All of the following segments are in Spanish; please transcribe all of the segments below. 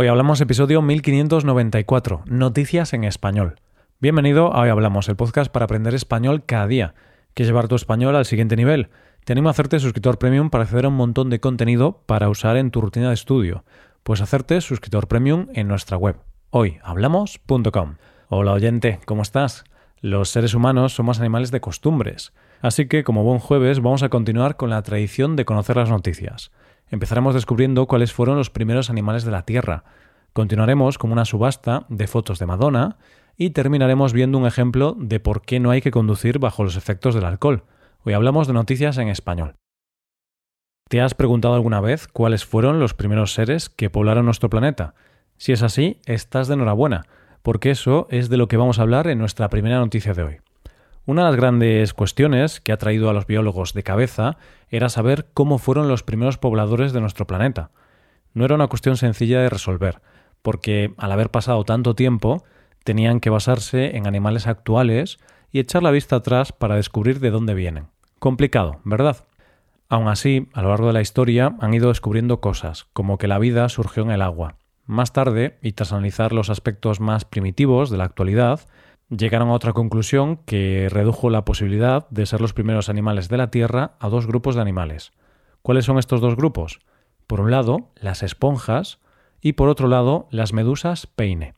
Hoy hablamos episodio 1594, Noticias en Español. Bienvenido a Hoy Hablamos, el podcast para aprender español cada día. ¿Quieres llevar tu español al siguiente nivel? Te animo a hacerte suscriptor premium para acceder a un montón de contenido para usar en tu rutina de estudio. Puedes hacerte suscriptor premium en nuestra web, hoyhablamos.com. Hola oyente, ¿cómo estás? Los seres humanos somos animales de costumbres, así que como buen jueves vamos a continuar con la tradición de conocer las noticias empezaremos descubriendo cuáles fueron los primeros animales de la Tierra. Continuaremos con una subasta de fotos de Madonna y terminaremos viendo un ejemplo de por qué no hay que conducir bajo los efectos del alcohol. Hoy hablamos de noticias en español. ¿Te has preguntado alguna vez cuáles fueron los primeros seres que poblaron nuestro planeta? Si es así, estás de enhorabuena, porque eso es de lo que vamos a hablar en nuestra primera noticia de hoy. Una de las grandes cuestiones que ha traído a los biólogos de cabeza era saber cómo fueron los primeros pobladores de nuestro planeta. No era una cuestión sencilla de resolver, porque al haber pasado tanto tiempo, tenían que basarse en animales actuales y echar la vista atrás para descubrir de dónde vienen. Complicado, ¿verdad? Aún así, a lo largo de la historia han ido descubriendo cosas, como que la vida surgió en el agua. Más tarde, y tras analizar los aspectos más primitivos de la actualidad, llegaron a otra conclusión que redujo la posibilidad de ser los primeros animales de la Tierra a dos grupos de animales. ¿Cuáles son estos dos grupos? Por un lado, las esponjas y por otro lado, las medusas peine.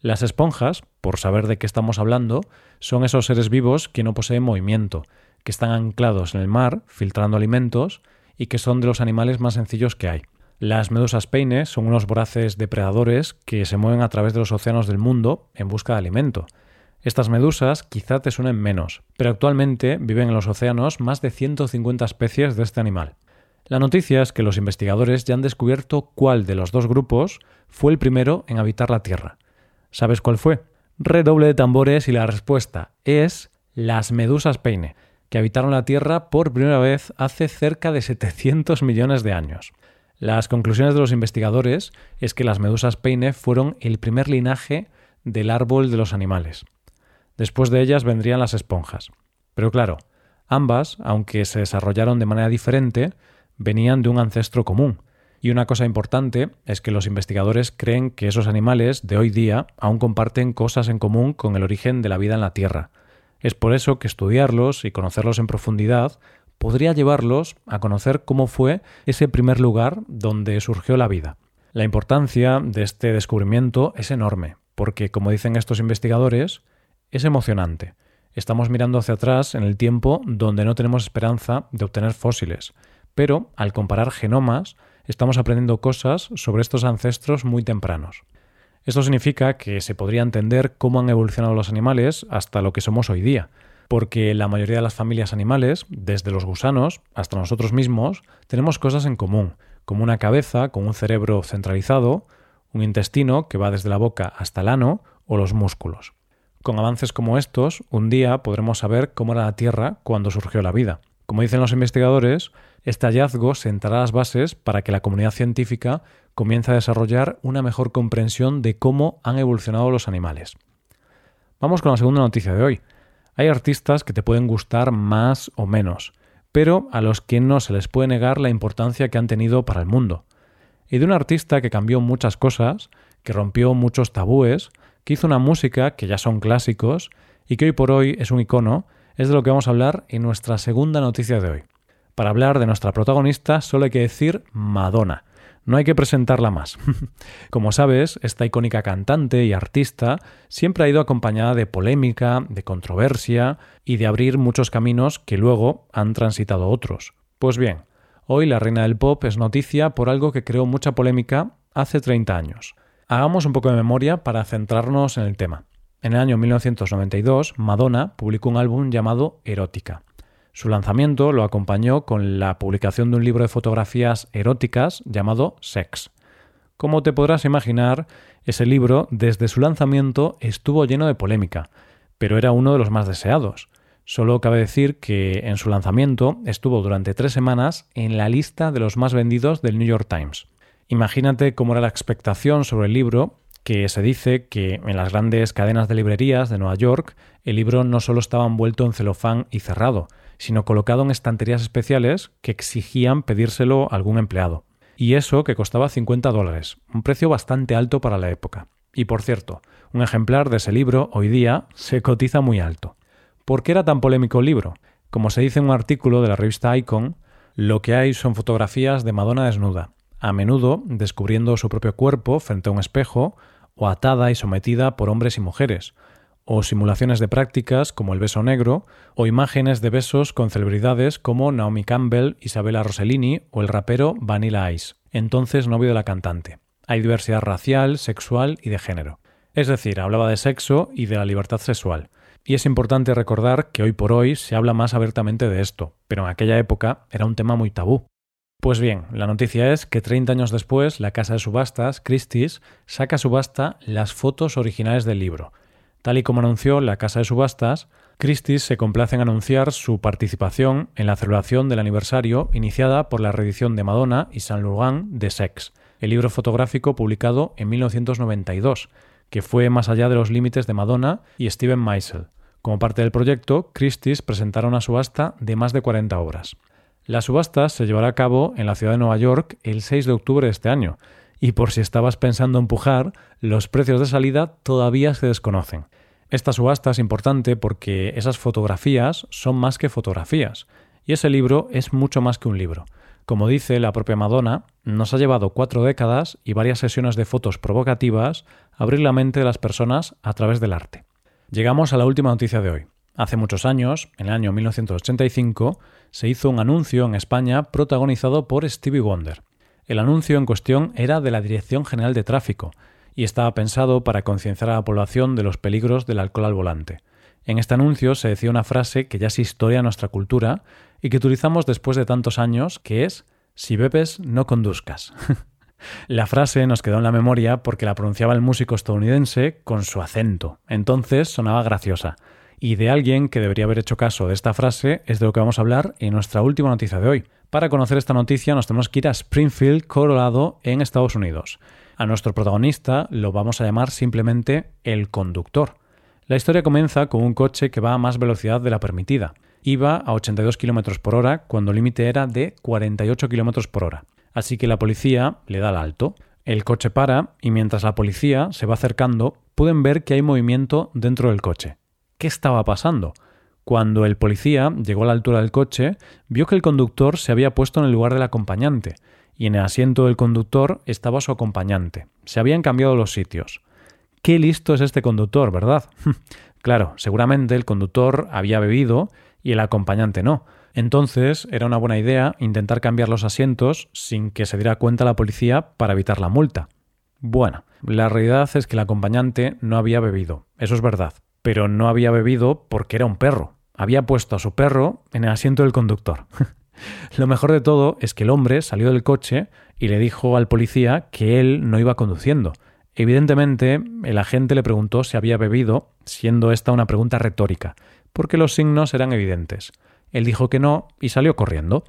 Las esponjas, por saber de qué estamos hablando, son esos seres vivos que no poseen movimiento, que están anclados en el mar, filtrando alimentos, y que son de los animales más sencillos que hay. Las medusas peine son unos voraces depredadores que se mueven a través de los océanos del mundo en busca de alimento. Estas medusas quizá te suenen menos, pero actualmente viven en los océanos más de 150 especies de este animal. La noticia es que los investigadores ya han descubierto cuál de los dos grupos fue el primero en habitar la Tierra. ¿Sabes cuál fue? Redoble de tambores y la respuesta es las medusas peine, que habitaron la Tierra por primera vez hace cerca de 700 millones de años. Las conclusiones de los investigadores es que las medusas peine fueron el primer linaje del árbol de los animales. Después de ellas vendrían las esponjas. Pero claro, ambas, aunque se desarrollaron de manera diferente, venían de un ancestro común. Y una cosa importante es que los investigadores creen que esos animales de hoy día aún comparten cosas en común con el origen de la vida en la Tierra. Es por eso que estudiarlos y conocerlos en profundidad podría llevarlos a conocer cómo fue ese primer lugar donde surgió la vida. La importancia de este descubrimiento es enorme, porque, como dicen estos investigadores, es emocionante. Estamos mirando hacia atrás en el tiempo donde no tenemos esperanza de obtener fósiles, pero al comparar genomas estamos aprendiendo cosas sobre estos ancestros muy tempranos. Esto significa que se podría entender cómo han evolucionado los animales hasta lo que somos hoy día, porque la mayoría de las familias animales, desde los gusanos hasta nosotros mismos, tenemos cosas en común, como una cabeza con un cerebro centralizado, un intestino que va desde la boca hasta el ano o los músculos. Con avances como estos, un día podremos saber cómo era la Tierra cuando surgió la vida. Como dicen los investigadores, este hallazgo sentará las bases para que la comunidad científica comience a desarrollar una mejor comprensión de cómo han evolucionado los animales. Vamos con la segunda noticia de hoy. Hay artistas que te pueden gustar más o menos, pero a los que no se les puede negar la importancia que han tenido para el mundo. Y de un artista que cambió muchas cosas, que rompió muchos tabúes, que hizo una música que ya son clásicos y que hoy por hoy es un icono, es de lo que vamos a hablar en nuestra segunda noticia de hoy. Para hablar de nuestra protagonista solo hay que decir Madonna. No hay que presentarla más. Como sabes, esta icónica cantante y artista siempre ha ido acompañada de polémica, de controversia y de abrir muchos caminos que luego han transitado otros. Pues bien, hoy la reina del pop es noticia por algo que creó mucha polémica hace 30 años. Hagamos un poco de memoria para centrarnos en el tema. En el año 1992, Madonna publicó un álbum llamado Erótica. Su lanzamiento lo acompañó con la publicación de un libro de fotografías eróticas llamado Sex. Como te podrás imaginar, ese libro desde su lanzamiento estuvo lleno de polémica, pero era uno de los más deseados. Solo cabe decir que en su lanzamiento estuvo durante tres semanas en la lista de los más vendidos del New York Times. Imagínate cómo era la expectación sobre el libro, que se dice que en las grandes cadenas de librerías de Nueva York el libro no solo estaba envuelto en celofán y cerrado, sino colocado en estanterías especiales que exigían pedírselo a algún empleado. y eso que costaba 50 dólares, un precio bastante alto para la época. Y por cierto, un ejemplar de ese libro hoy día se cotiza muy alto. ¿Por qué era tan polémico el libro? Como se dice en un artículo de la revista Icon, lo que hay son fotografías de Madonna desnuda, a menudo descubriendo su propio cuerpo frente a un espejo o atada y sometida por hombres y mujeres, o simulaciones de prácticas como el beso negro, o imágenes de besos con celebridades como Naomi Campbell, Isabella Rossellini o el rapero Vanilla Ice, entonces novio de la cantante. Hay diversidad racial, sexual y de género. Es decir, hablaba de sexo y de la libertad sexual. Y es importante recordar que hoy por hoy se habla más abiertamente de esto, pero en aquella época era un tema muy tabú. Pues bien, la noticia es que 30 años después, la casa de subastas, Christie's, saca a subasta las fotos originales del libro, Tal y como anunció la casa de subastas, Christie's se complace en anunciar su participación en la celebración del aniversario iniciada por la reedición de Madonna y Saint Laurent de Sex, el libro fotográfico publicado en 1992, que fue más allá de los límites de Madonna y Steven Meisel. Como parte del proyecto, Christie's presentará una subasta de más de 40 obras. La subasta se llevará a cabo en la ciudad de Nueva York el 6 de octubre de este año, y por si estabas pensando empujar, los precios de salida todavía se desconocen. Esta subasta es importante porque esas fotografías son más que fotografías, y ese libro es mucho más que un libro. Como dice la propia Madonna, nos ha llevado cuatro décadas y varias sesiones de fotos provocativas abrir la mente de las personas a través del arte. Llegamos a la última noticia de hoy. Hace muchos años, en el año 1985, se hizo un anuncio en España protagonizado por Stevie Wonder. El anuncio en cuestión era de la Dirección General de Tráfico y estaba pensado para concienciar a la población de los peligros del alcohol al volante. En este anuncio se decía una frase que ya es historia nuestra cultura y que utilizamos después de tantos años, que es si bebes, no conduzcas. la frase nos quedó en la memoria porque la pronunciaba el músico estadounidense con su acento, entonces sonaba graciosa. Y de alguien que debería haber hecho caso de esta frase es de lo que vamos a hablar en nuestra última noticia de hoy. Para conocer esta noticia nos tenemos que ir a Springfield, Colorado, en Estados Unidos. A nuestro protagonista lo vamos a llamar simplemente el conductor. La historia comienza con un coche que va a más velocidad de la permitida. Iba a 82 km por hora cuando el límite era de 48 km por hora. Así que la policía le da el alto. El coche para y mientras la policía se va acercando pueden ver que hay movimiento dentro del coche. ¿Qué estaba pasando? Cuando el policía llegó a la altura del coche, vio que el conductor se había puesto en el lugar del acompañante, y en el asiento del conductor estaba su acompañante. Se habían cambiado los sitios. Qué listo es este conductor, ¿verdad? claro, seguramente el conductor había bebido y el acompañante no. Entonces era una buena idea intentar cambiar los asientos sin que se diera cuenta la policía para evitar la multa. Bueno, la realidad es que el acompañante no había bebido, eso es verdad, pero no había bebido porque era un perro había puesto a su perro en el asiento del conductor. Lo mejor de todo es que el hombre salió del coche y le dijo al policía que él no iba conduciendo. Evidentemente, el agente le preguntó si había bebido, siendo esta una pregunta retórica, porque los signos eran evidentes. Él dijo que no y salió corriendo.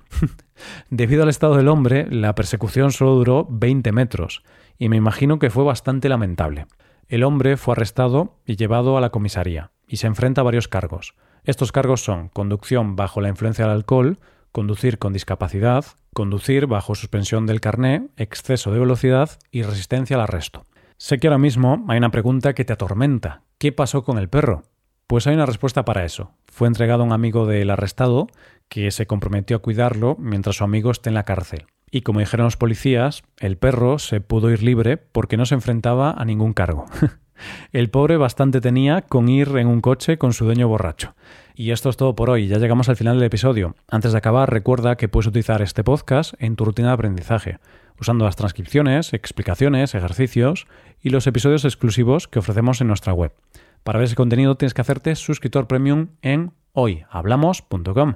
Debido al estado del hombre, la persecución solo duró 20 metros, y me imagino que fue bastante lamentable. El hombre fue arrestado y llevado a la comisaría, y se enfrenta a varios cargos. Estos cargos son conducción bajo la influencia del alcohol, conducir con discapacidad, conducir bajo suspensión del carné, exceso de velocidad y resistencia al arresto. Sé que ahora mismo hay una pregunta que te atormenta. ¿Qué pasó con el perro? Pues hay una respuesta para eso. Fue entregado a un amigo del arrestado que se comprometió a cuidarlo mientras su amigo esté en la cárcel. Y como dijeron los policías, el perro se pudo ir libre porque no se enfrentaba a ningún cargo. El pobre bastante tenía con ir en un coche con su dueño borracho. Y esto es todo por hoy, ya llegamos al final del episodio. Antes de acabar, recuerda que puedes utilizar este podcast en tu rutina de aprendizaje, usando las transcripciones, explicaciones, ejercicios y los episodios exclusivos que ofrecemos en nuestra web. Para ver ese contenido tienes que hacerte suscriptor premium en hoyhablamos.com.